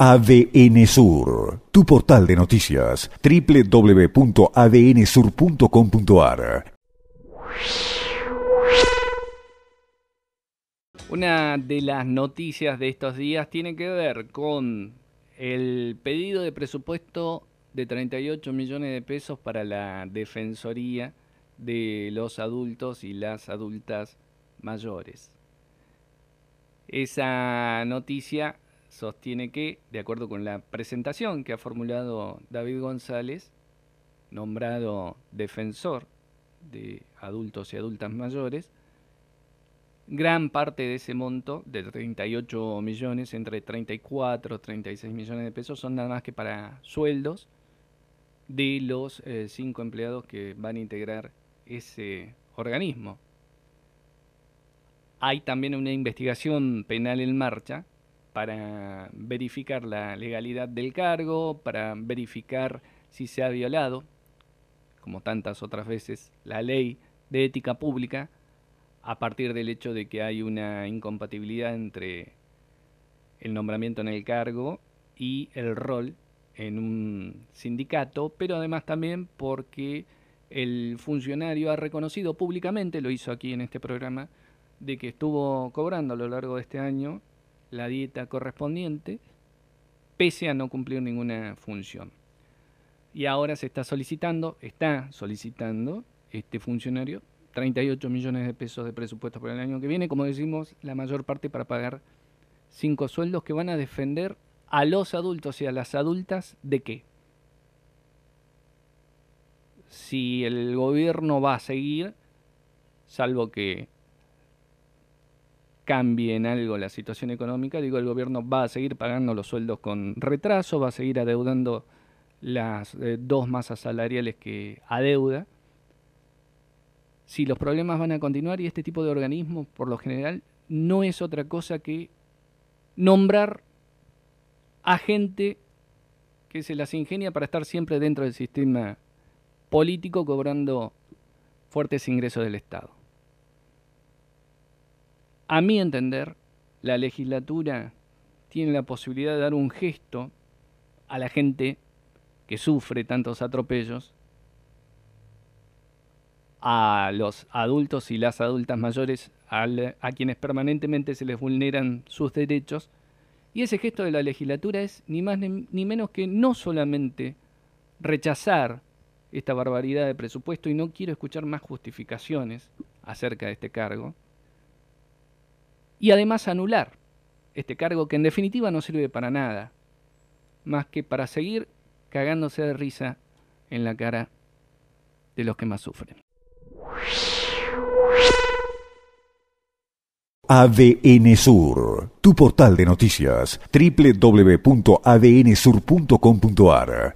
ADN Sur, tu portal de noticias, www.adnsur.com.ar. Una de las noticias de estos días tiene que ver con el pedido de presupuesto de 38 millones de pesos para la Defensoría de los adultos y las adultas mayores. Esa noticia sostiene que, de acuerdo con la presentación que ha formulado David González, nombrado defensor de adultos y adultas mayores, gran parte de ese monto, de 38 millones, entre 34 y 36 millones de pesos, son nada más que para sueldos de los eh, cinco empleados que van a integrar ese organismo. Hay también una investigación penal en marcha para verificar la legalidad del cargo, para verificar si se ha violado, como tantas otras veces, la ley de ética pública a partir del hecho de que hay una incompatibilidad entre el nombramiento en el cargo y el rol en un sindicato, pero además también porque el funcionario ha reconocido públicamente, lo hizo aquí en este programa, de que estuvo cobrando a lo largo de este año la dieta correspondiente, pese a no cumplir ninguna función. Y ahora se está solicitando, está solicitando este funcionario 38 millones de pesos de presupuesto para el año que viene, como decimos, la mayor parte para pagar cinco sueldos que van a defender a los adultos y a las adultas de qué? Si el gobierno va a seguir, salvo que cambie en algo la situación económica, digo, el gobierno va a seguir pagando los sueldos con retraso, va a seguir adeudando las eh, dos masas salariales que adeuda. Si los problemas van a continuar y este tipo de organismos, por lo general, no es otra cosa que nombrar a gente que se las ingenia para estar siempre dentro del sistema político cobrando fuertes ingresos del Estado. A mi entender, la legislatura tiene la posibilidad de dar un gesto a la gente que sufre tantos atropellos, a los adultos y las adultas mayores a quienes permanentemente se les vulneran sus derechos. Y ese gesto de la legislatura es ni más ni menos que no solamente rechazar esta barbaridad de presupuesto y no quiero escuchar más justificaciones acerca de este cargo, y además anular este cargo que en definitiva no sirve para nada, más que para seguir cagándose de risa en la cara de los que más sufren. ADN Sur, tu portal de noticias, www.adnsur.com.ar